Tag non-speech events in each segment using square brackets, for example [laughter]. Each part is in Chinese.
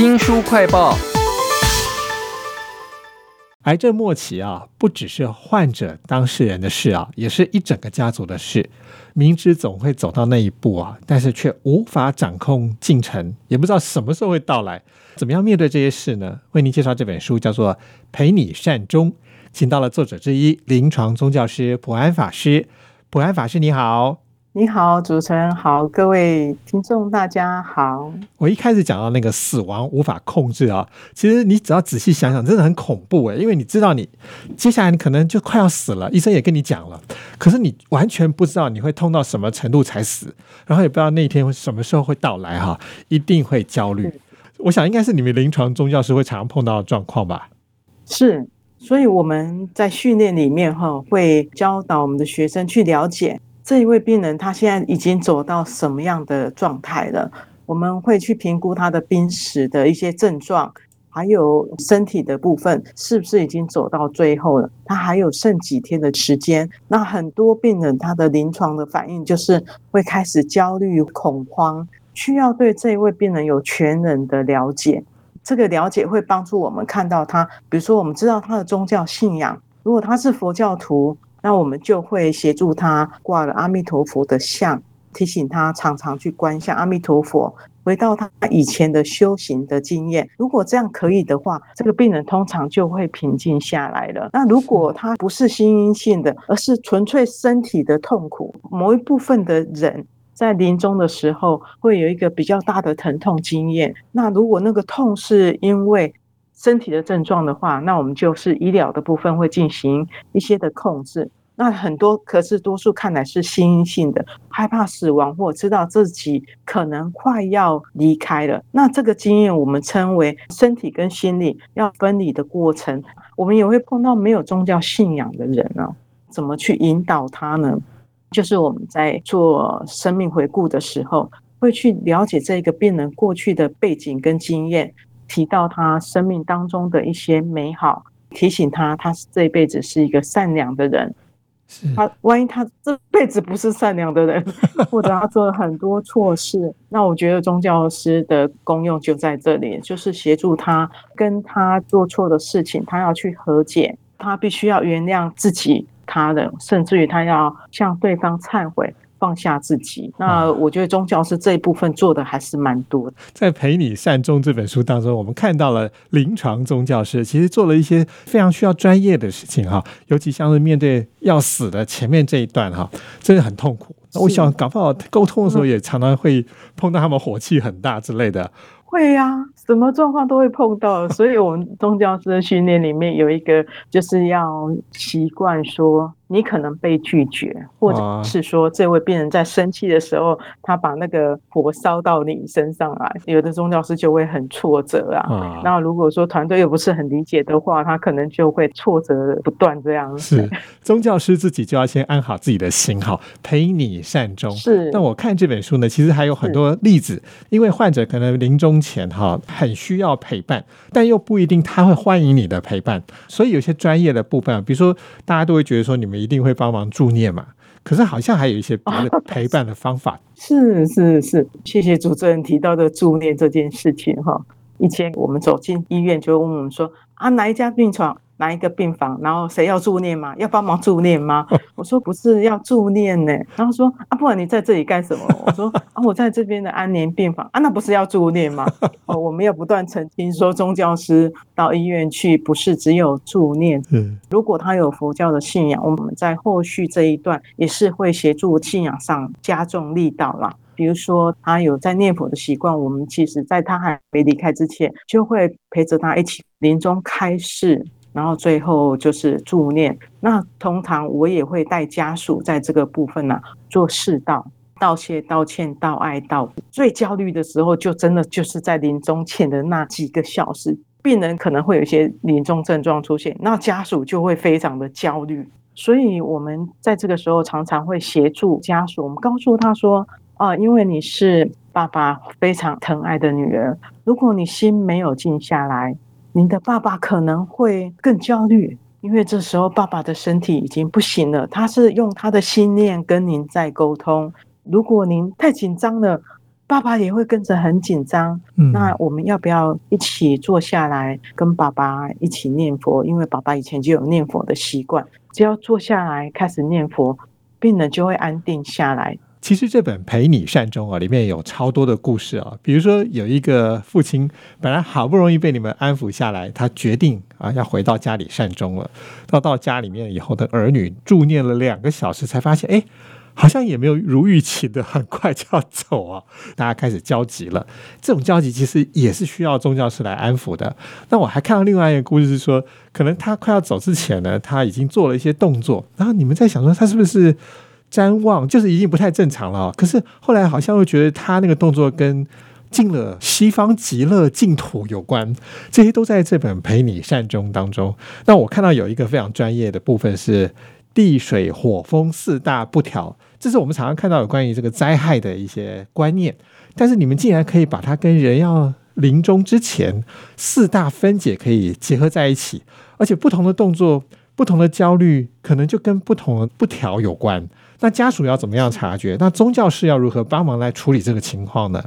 新书快报。癌症末期啊，不只是患者当事人的事啊，也是一整个家族的事。明知总会走到那一步啊，但是却无法掌控进程，也不知道什么时候会到来。怎么样面对这些事呢？为您介绍这本书，叫做《陪你善终》，请到了作者之一，临床宗教师普安法师。普安法师，你好。你好，主持人好，各位听众大家好。我一开始讲到那个死亡无法控制啊，其实你只要仔细想想，真的很恐怖诶，因为你知道你接下来你可能就快要死了，医生也跟你讲了，可是你完全不知道你会痛到什么程度才死，然后也不知道那一天什么时候会到来哈，一定会焦虑。我想应该是你们临床宗教师会常常碰到的状况吧？是，所以我们在训练里面哈，会教导我们的学生去了解。这一位病人他现在已经走到什么样的状态了？我们会去评估他的病史的一些症状，还有身体的部分是不是已经走到最后了？他还有剩几天的时间？那很多病人他的临床的反应就是会开始焦虑、恐慌，需要对这一位病人有全人的了解。这个了解会帮助我们看到他，比如说我们知道他的宗教信仰，如果他是佛教徒。那我们就会协助他挂了阿弥陀佛的像，提醒他常常去观想阿弥陀佛，回到他以前的修行的经验。如果这样可以的话，这个病人通常就会平静下来了。那如果他不是心因性的，而是纯粹身体的痛苦，某一部分的人在临终的时候会有一个比较大的疼痛经验。那如果那个痛是因为身体的症状的话，那我们就是医疗的部分会进行一些的控制。那很多可是多数看来是心因性的，害怕死亡或知道自己可能快要离开了。那这个经验我们称为身体跟心理要分离的过程。我们也会碰到没有宗教信仰的人啊，怎么去引导他呢？就是我们在做生命回顾的时候，会去了解这个病人过去的背景跟经验。提到他生命当中的一些美好，提醒他，他这一辈子是一个善良的人。他万一他这辈子不是善良的人，[laughs] 或者他做了很多错事，那我觉得宗教师的功用就在这里，就是协助他跟他做错的事情，他要去和解，他必须要原谅自己、他人，甚至于他要向对方忏悔。放下自己，那我觉得宗教是这一部分做的还是蛮多的。在《陪你善终》这本书当中，我们看到了临床宗教师其实做了一些非常需要专业的事情哈，尤其像是面对要死的前面这一段哈，真的很痛苦。我想搞不好沟通的时候也常常会碰到他们火气很大之类的。会呀，什么状况都会碰到，所以我们宗教师的训练里面有一个就是要习惯说。你可能被拒绝，或者是说这位病人在生气的时候，他把那个火烧到你身上来，有的宗教师就会很挫折啊。那如果说团队又不是很理解的话，他可能就会挫折不断这样。是宗教师自己就要先安好自己的心，好陪你善终。是。那我看这本书呢，其实还有很多例子，因为患者可能临终前哈很需要陪伴，但又不一定他会欢迎你的陪伴，所以有些专业的部分，比如说大家都会觉得说你们。一定会帮忙助念嘛？可是好像还有一些 [laughs] 别的陪伴的方法。是是是，谢谢主持人提到的助念这件事情哈。以前我们走进医院，就会问我们说啊，哪一家病床？拿一个病房，然后谁要助念吗？要帮忙助念吗？[laughs] 我说不是要助念呢。然后说啊，不然你在这里干什么？我说啊，我在这边的安宁病房啊，那不是要助念吗？哦，我们要不断澄清说，宗教师到医院去不是只有助念。嗯，如果他有佛教的信仰，我们在后续这一段也是会协助信仰上加重力道啦。比如说他有在念佛的习惯，我们其实在他还没离开之前，就会陪着他一起临终开示。然后最后就是助念，那通常我也会带家属在这个部分呢做世道、道谢、道歉、道爱、道。最焦虑的时候，就真的就是在临终前的那几个小时，病人可能会有一些临终症状出现，那家属就会非常的焦虑。所以我们在这个时候常常会协助家属，我们告诉他说：啊，因为你是爸爸非常疼爱的女儿，如果你心没有静下来。您的爸爸可能会更焦虑，因为这时候爸爸的身体已经不行了。他是用他的心念跟您在沟通。如果您太紧张了，爸爸也会跟着很紧张。嗯那我们要不要一起坐下来跟爸爸一起念佛？因为爸爸以前就有念佛的习惯，只要坐下来开始念佛，病人就会安定下来。其实这本《陪你善终》啊，里面有超多的故事啊。比如说，有一个父亲本来好不容易被你们安抚下来，他决定啊要回到家里善终了。到到家里面以后的儿女助念了两个小时，才发现，哎，好像也没有如预期的很快就要走啊。大家开始焦急了。这种焦急其实也是需要宗教师来安抚的。那我还看到另外一个故事是说，可能他快要走之前呢，他已经做了一些动作，然后你们在想说他是不是？瞻望就是已经不太正常了，可是后来好像又觉得他那个动作跟进了西方极乐净土有关，这些都在这本《陪你善终》当中。那我看到有一个非常专业的部分是地水火风四大不调，这是我们常常看到有关于这个灾害的一些观念，但是你们竟然可以把它跟人要临终之前四大分解可以结合在一起，而且不同的动作、不同的焦虑，可能就跟不同的不调有关。那家属要怎么样察觉？那宗教是要如何帮忙来处理这个情况呢？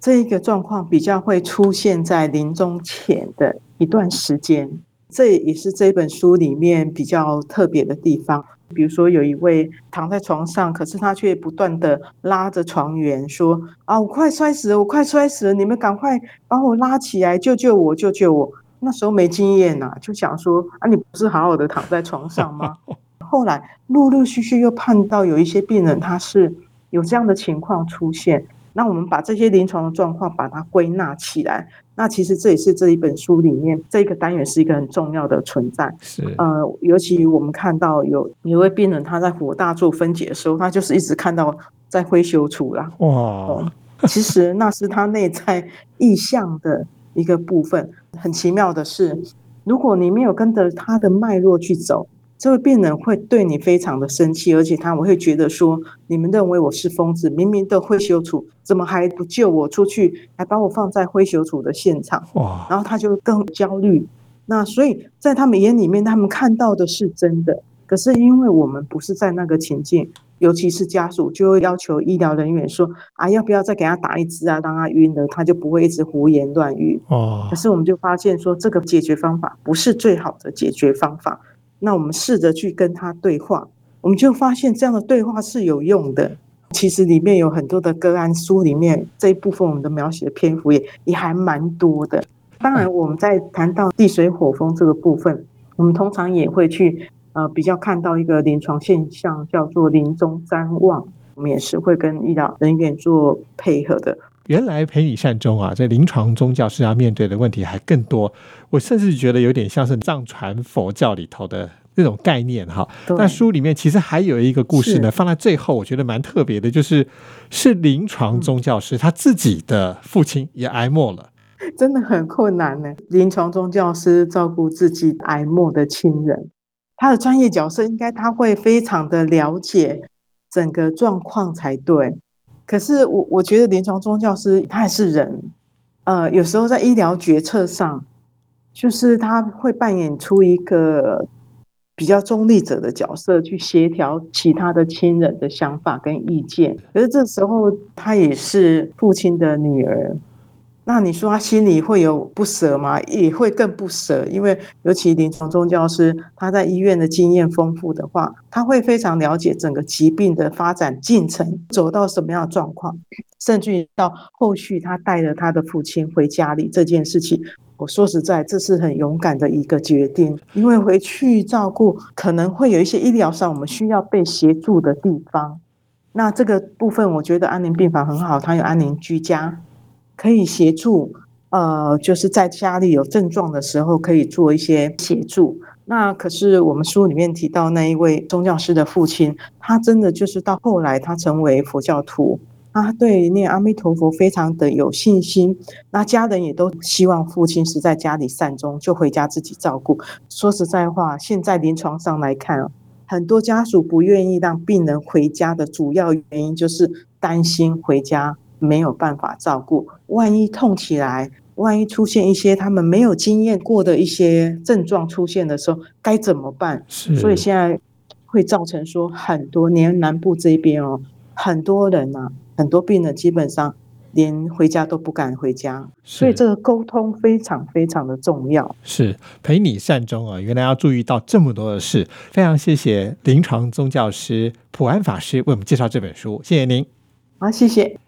这一个状况比较会出现在临终前的一段时间，这也是这本书里面比较特别的地方。比如说，有一位躺在床上，可是他却不断的拉着床缘，说：“啊，我快摔死了，我快摔死了！你们赶快把我拉起来，救救我，救救我！”那时候没经验呐、就想说：“啊，你不是好好的躺在床上吗？” [laughs] [laughs] 后来陆陆续续又判到有一些病人他是有这样的情况出现，那我们把这些临床的状况把它归纳起来，那其实这也是这一本书里面这个单元是一个很重要的存在。是呃，尤其我们看到有有一位病人他在火大做分解的时候，他就是一直看到在灰修处啦，哇，其实那是他内在意向的一个部分。很奇妙的是，如果你没有跟着他的脉络去走，这位病人会对你非常的生气，而且他我会觉得说，你们认为我是疯子，明明的灰修处，怎么还不救我出去，还把我放在灰修处的现场？哇，然后他就更焦虑。那所以在他们眼里面，他们看到的是真的，可是因为我们不是在那个情境，尤其是家属就会要求医疗人员说啊，要不要再给他打一支啊，让他晕了，他就不会一直胡言乱语。哦可，是我们就发现说，这个解决方法不是最好的解决方法。那我们试着去跟他对话，我们就发现这样的对话是有用的。其实里面有很多的个案，书里面这一部分我们的描写的篇幅也也还蛮多的。当然，我们在谈到地水火风这个部分，我们通常也会去呃比较看到一个临床现象，叫做临终瞻望。我们也是会跟医疗人员做配合的。原来陪你善终啊，这临床宗教是要面对的问题还更多。我甚至觉得有点像是藏传佛教里头的那种概念哈。对那书里面其实还有一个故事呢，放在最后，我觉得蛮特别的，就是是临床宗教师他自己的父亲也挨末了。真的很困难呢。临床宗教师照顾自己癌末的亲人，他的专业角色应该他会非常的了解整个状况才对。可是我我觉得临床宗教师他还是人，呃，有时候在医疗决策上，就是他会扮演出一个比较中立者的角色，去协调其他的亲人的想法跟意见。可是这时候他也是父亲的女儿，那你说他心里会有不舍吗？也会更不舍，因为尤其临床宗教师他在医院的经验丰富的话，他会非常了解整个疾病的发展进程，走到什么样的状况，甚至于到后续他带着他的父亲回家里这件事情。我说实在，这是很勇敢的一个决定，因为回去照顾可能会有一些医疗上我们需要被协助的地方。那这个部分，我觉得安宁病房很好，它有安宁居家，可以协助，呃，就是在家里有症状的时候可以做一些协助。那可是我们书里面提到那一位宗教师的父亲，他真的就是到后来他成为佛教徒，他对念阿弥陀佛非常的有信心。那家人也都希望父亲是在家里善终，就回家自己照顾。说实在话，现在临床上来看，很多家属不愿意让病人回家的主要原因就是担心回家没有办法照顾万一痛起来万一出现一些他们没有经验过的一些症状出现的时候该怎么办？所以现在会造成说很多连南部这边哦很多人呐很多病人基本上连回家都不敢回家。所以这个沟通非常非常的重要。是陪你善终啊原来要注意到这么多的事非常谢谢临床宗教师普安法师为我们介绍这本书谢谢您。好谢谢。